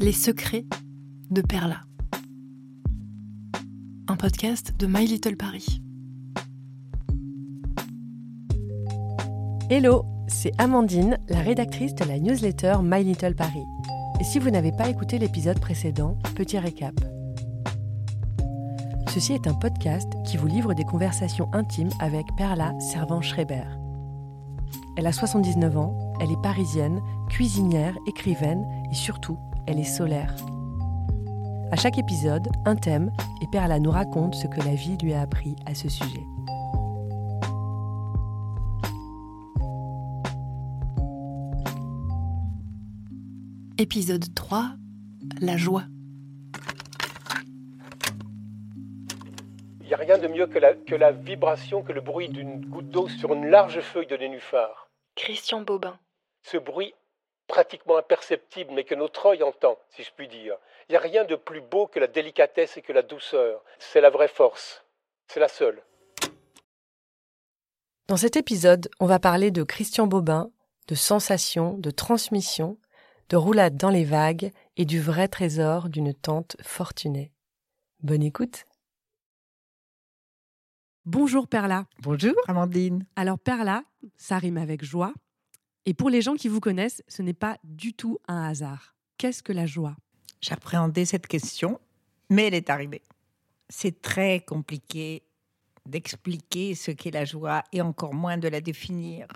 Les secrets de Perla. Un podcast de My Little Paris. Hello, c'est Amandine, la rédactrice de la newsletter My Little Paris. Et si vous n'avez pas écouté l'épisode précédent, petit récap. Ceci est un podcast qui vous livre des conversations intimes avec Perla Servan-Schreiber. Elle a 79 ans, elle est parisienne, cuisinière, écrivaine et surtout, elle est solaire. À chaque épisode, un thème et Perla nous raconte ce que la vie lui a appris à ce sujet. Épisode 3 La joie. Il n'y a rien de mieux que la, que la vibration, que le bruit d'une goutte d'eau sur une large feuille de nénuphar. Christian Bobin. Ce bruit pratiquement imperceptible, mais que notre œil entend, si je puis dire. Il n'y a rien de plus beau que la délicatesse et que la douceur. C'est la vraie force. C'est la seule. Dans cet épisode, on va parler de Christian Bobin, de sensations, de transmission, de roulade dans les vagues et du vrai trésor d'une tante fortunée. Bonne écoute. Bonjour Perla. Bonjour Amandine. Alors Perla, ça rime avec joie. Et pour les gens qui vous connaissent, ce n'est pas du tout un hasard. Qu'est-ce que la joie? J'appréhendais cette question, mais elle est arrivée. C'est très compliqué d'expliquer ce qu'est la joie et encore moins de la définir.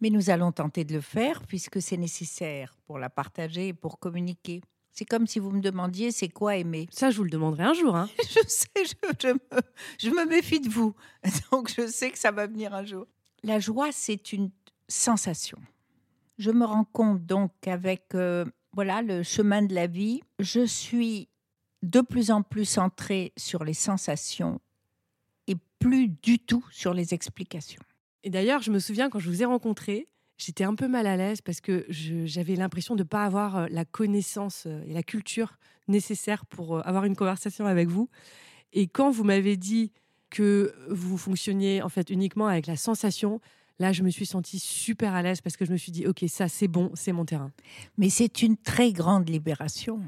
Mais nous allons tenter de le faire puisque c'est nécessaire pour la partager et pour communiquer. C'est comme si vous me demandiez c'est quoi aimer? Ça, je vous le demanderai un jour. Hein. je sais, je, je, me, je me méfie de vous. Donc je sais que ça va venir un jour. La joie, c'est une sensation. Je me rends compte donc qu'avec euh, voilà le chemin de la vie, je suis de plus en plus centrée sur les sensations et plus du tout sur les explications. Et d'ailleurs, je me souviens quand je vous ai rencontré, j'étais un peu mal à l'aise parce que j'avais l'impression de ne pas avoir euh, la connaissance euh, et la culture nécessaire pour avoir une conversation avec vous. Et quand vous m'avez dit que vous fonctionniez en fait uniquement avec la sensation, là, je me suis sentie super à l'aise parce que je me suis dit, ok, ça c'est bon, c'est mon terrain. Mais c'est une très grande libération.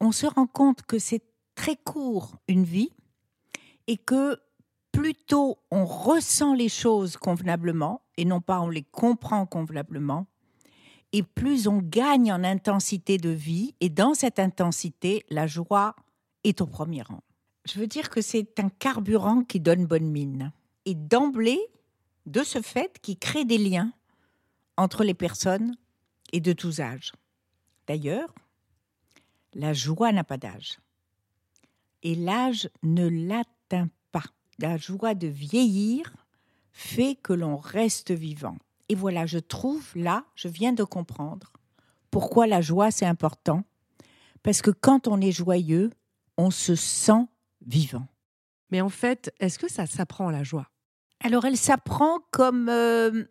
On se rend compte que c'est très court une vie et que plutôt on ressent les choses convenablement et non pas on les comprend convenablement, et plus on gagne en intensité de vie, et dans cette intensité, la joie est au premier rang. Je veux dire que c'est un carburant qui donne bonne mine, et d'emblée, de ce fait, qui crée des liens entre les personnes et de tous âges. D'ailleurs, la joie n'a pas d'âge, et l'âge ne l'atteint pas la joie de vieillir fait que l'on reste vivant. Et voilà, je trouve là, je viens de comprendre pourquoi la joie c'est important. Parce que quand on est joyeux, on se sent vivant. Mais en fait, est-ce que ça s'apprend la joie? Alors elle s'apprend comme euh,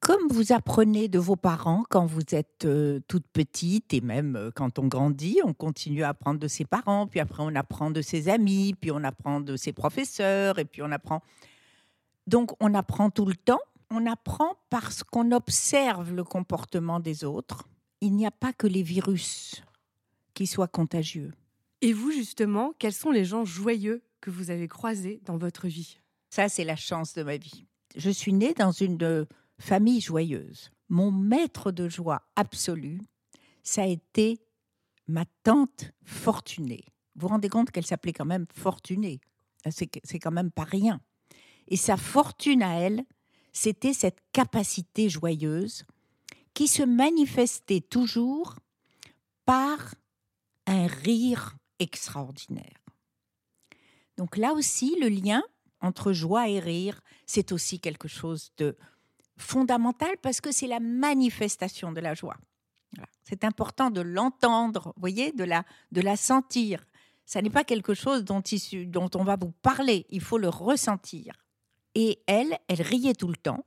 comme vous apprenez de vos parents quand vous êtes euh, toute petite et même euh, quand on grandit, on continue à apprendre de ses parents, puis après on apprend de ses amis, puis on apprend de ses professeurs, et puis on apprend. Donc on apprend tout le temps. On apprend parce qu'on observe le comportement des autres. Il n'y a pas que les virus qui soient contagieux. Et vous, justement, quels sont les gens joyeux que vous avez croisés dans votre vie? Ça, c'est la chance de ma vie. Je suis née dans une de famille joyeuse. Mon maître de joie absolu, ça a été ma tante Fortunée. Vous vous rendez compte qu'elle s'appelait quand même Fortunée. C'est quand même pas rien. Et sa fortune à elle, c'était cette capacité joyeuse qui se manifestait toujours par un rire extraordinaire. Donc là aussi, le lien entre joie et rire, c'est aussi quelque chose de fondamentale parce que c'est la manifestation de la joie. C'est important de l'entendre, voyez, de la, de la sentir. Ça n'est pas quelque chose dont, dont on va vous parler, il faut le ressentir. Et elle, elle riait tout le temps,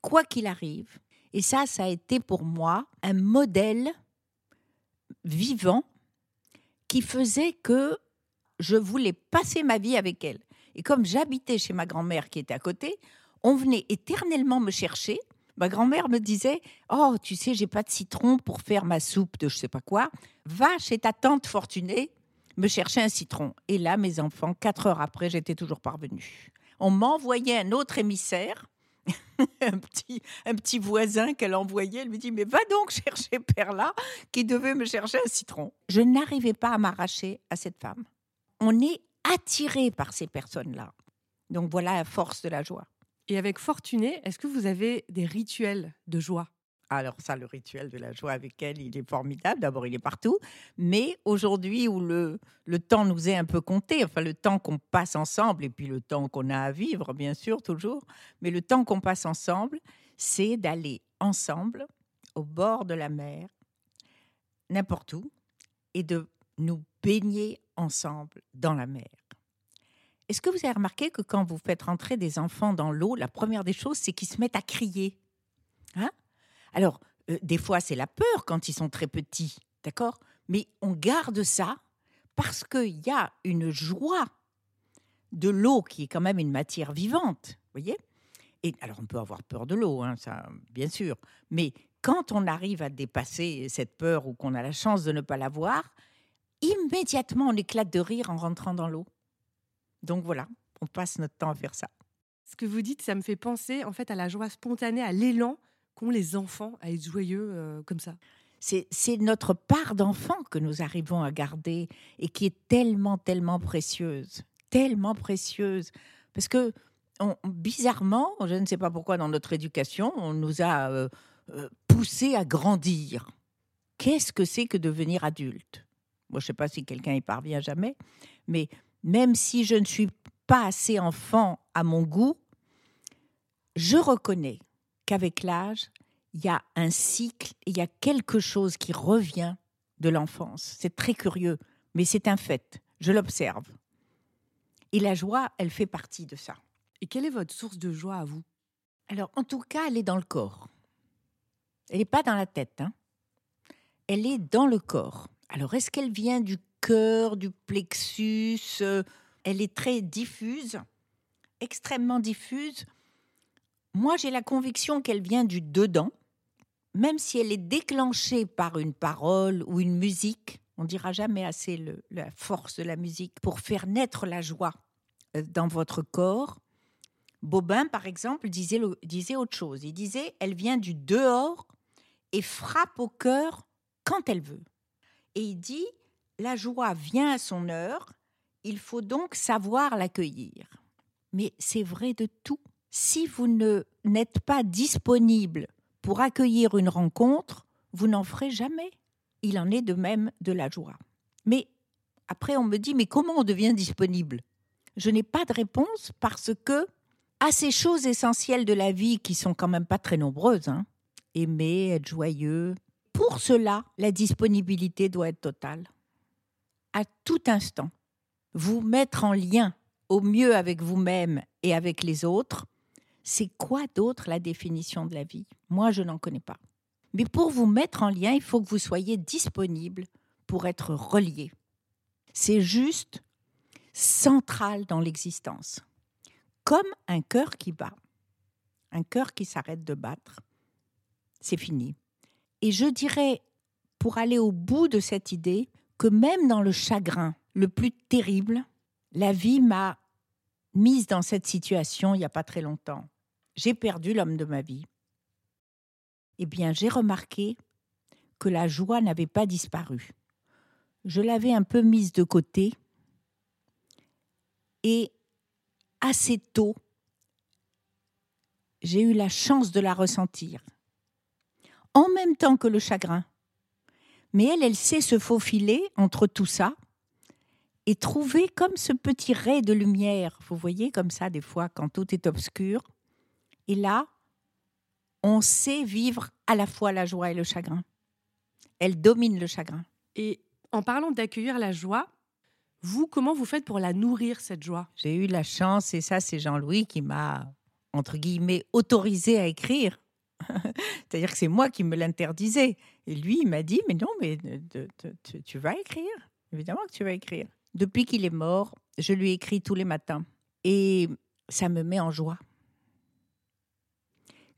quoi qu'il arrive. Et ça, ça a été pour moi un modèle vivant qui faisait que je voulais passer ma vie avec elle. Et comme j'habitais chez ma grand-mère qui était à côté, on venait éternellement me chercher, Ma grand-mère me disait Oh, tu sais, j'ai pas de citron pour faire ma soupe de je sais pas quoi. Va chez ta tante Fortunée me chercher un citron. Et là, mes enfants, quatre heures après, j'étais toujours parvenue. On m'envoyait un autre émissaire, un, petit, un petit voisin qu'elle envoyait. Elle me dit Mais va donc chercher Perla, qui devait me chercher un citron. Je n'arrivais pas à m'arracher à cette femme. On est attiré par ces personnes-là. Donc voilà la force de la joie. Et avec Fortuné, est-ce que vous avez des rituels de joie? Alors ça, le rituel de la joie avec elle, il est formidable. D'abord, il est partout. Mais aujourd'hui, où le, le temps nous est un peu compté, enfin le temps qu'on passe ensemble, et puis le temps qu'on a à vivre, bien sûr, toujours, mais le temps qu'on passe ensemble, c'est d'aller ensemble au bord de la mer, n'importe où, et de nous baigner ensemble dans la mer. Est-ce que vous avez remarqué que quand vous faites rentrer des enfants dans l'eau, la première des choses, c'est qu'ils se mettent à crier? Hein? Alors, euh, des fois, c'est la peur quand ils sont très petits, d'accord? Mais on garde ça parce qu'il y a une joie de l'eau qui est quand même une matière vivante, voyez? Et alors, on peut avoir peur de l'eau, hein, ça, bien sûr. Mais quand on arrive à dépasser cette peur ou qu'on a la chance de ne pas l'avoir, immédiatement, on éclate de rire en rentrant dans l'eau. Donc voilà, on passe notre temps à faire ça. Ce que vous dites, ça me fait penser en fait à la joie spontanée, à l'élan qu'ont les enfants à être joyeux euh, comme ça. C'est notre part d'enfant que nous arrivons à garder et qui est tellement, tellement précieuse. Tellement précieuse. Parce que, bizarrement, je ne sais pas pourquoi dans notre éducation, on nous a euh, euh, poussé à grandir. Qu'est-ce que c'est que devenir adulte? Moi, je ne sais pas si quelqu'un y parvient jamais, mais même si je ne suis pas assez enfant à mon goût, je reconnais qu'avec l'âge, il y a un cycle, il y a quelque chose qui revient de l'enfance. C'est très curieux, mais c'est un fait. Je l'observe. Et la joie, elle fait partie de ça. Et quelle est votre source de joie à vous? Alors, en tout cas, elle est dans le corps. Elle n'est pas dans la tête. Hein. Elle est dans le corps. Alors, est-ce qu'elle vient du cœur, du plexus. Euh, elle est très diffuse, extrêmement diffuse. Moi, j'ai la conviction qu'elle vient du dedans, même si elle est déclenchée par une parole ou une musique. On dira jamais assez la force de la musique pour faire naître la joie euh, dans votre corps. Bobin, par exemple, disait, disait autre chose. Il disait, elle vient du dehors et frappe au cœur quand elle veut. Et il dit, la joie vient à son heure, il faut donc savoir l'accueillir. Mais c'est vrai de tout. Si vous n'êtes pas disponible pour accueillir une rencontre, vous n'en ferez jamais. Il en est de même de la joie. Mais après, on me dit, mais comment on devient disponible? Je n'ai pas de réponse parce que à ces choses essentielles de la vie qui sont quand même pas très nombreuses, hein, aimer, être joyeux, pour cela, la disponibilité doit être totale à tout instant. Vous mettre en lien au mieux avec vous-même et avec les autres, c'est quoi d'autre la définition de la vie? Moi, je n'en connais pas. Mais pour vous mettre en lien, il faut que vous soyez disponible pour être relié. C'est juste central dans l'existence. Comme un cœur qui bat. Un cœur qui s'arrête de battre. C'est fini. Et je dirais, pour aller au bout de cette idée, que même dans le chagrin le plus terrible, la vie m'a mise dans cette situation il n'y a pas très longtemps. J'ai perdu l'homme de ma vie. Eh bien, j'ai remarqué que la joie n'avait pas disparu. Je l'avais un peu mise de côté et assez tôt, j'ai eu la chance de la ressentir. En même temps que le chagrin, mais elle, elle sait se faufiler entre tout ça et trouver comme ce petit ray de lumière. Vous voyez comme ça des fois quand tout est obscur. Et là, on sait vivre à la fois la joie et le chagrin. Elle domine le chagrin. Et en parlant d'accueillir la joie, vous, comment vous faites pour la nourrir, cette joie? J'ai eu la chance, et ça c'est Jean-Louis qui m'a, entre guillemets, autorisé à écrire C'est-à-dire que c'est moi qui me l'interdisais. Et lui, il m'a dit, mais non, mais tu vas écrire. Évidemment que tu vas écrire. Depuis qu'il est mort, je lui écris tous les matins. Et ça me met en joie.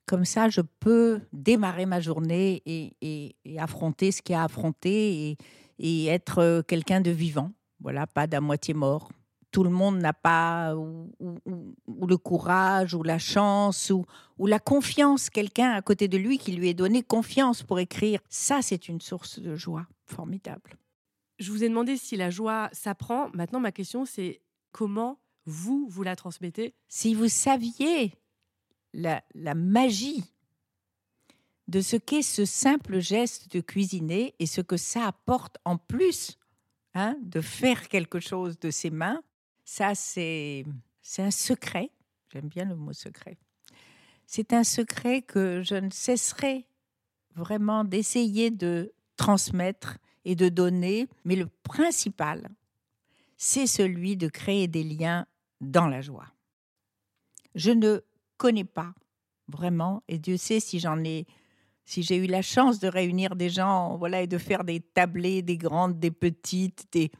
Comme ça, je peux démarrer ma journée et, affronter ce qu'il y a à affronter et, et être euh, quelqu'un de vivant. Voilà, pas d'à moitié mort. Tout le monde n'a pas ou, ou- ou- ou le courage ou la chance ou, ou la confiance, quelqu'un à côté de lui qui lui ait donné confiance pour écrire. Ça, c'est une source de joie formidable. Je vous ai demandé si la joie s'apprend. Maintenant, ma question, c'est comment vous, vous la transmettez? Si vous saviez la, la magie de ce qu'est ce simple geste de cuisiner et ce que ça apporte en plus hein, de faire quelque chose de ses mains, ça c'est un secret. J'aime bien le mot secret. C'est un secret que je ne cesserai vraiment d'essayer de transmettre et de donner, mais le principal, c'est celui de créer des liens dans la joie. Je ne connais pas vraiment, et Dieu sait si j'en ai, si j'ai eu la chance de réunir des gens, voilà, et de faire des tablées, des grandes, des petites, des...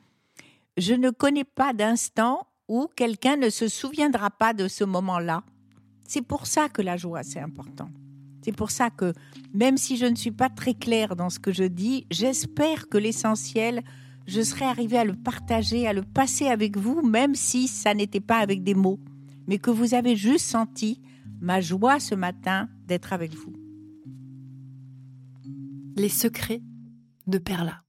je ne connais pas d'instant où quelqu'un ne se souviendra pas de ce moment-là. C'est pour ça que la joie, c'est important. C'est pour ça que, même si je ne suis pas très claire dans ce que je dis, j'espère que l'essentiel, je serai arrivée à le partager, à le passer avec vous, même si ça n'était pas avec des mots, mais que vous avez juste senti ma joie ce matin d'être avec vous. Les secrets de Perla.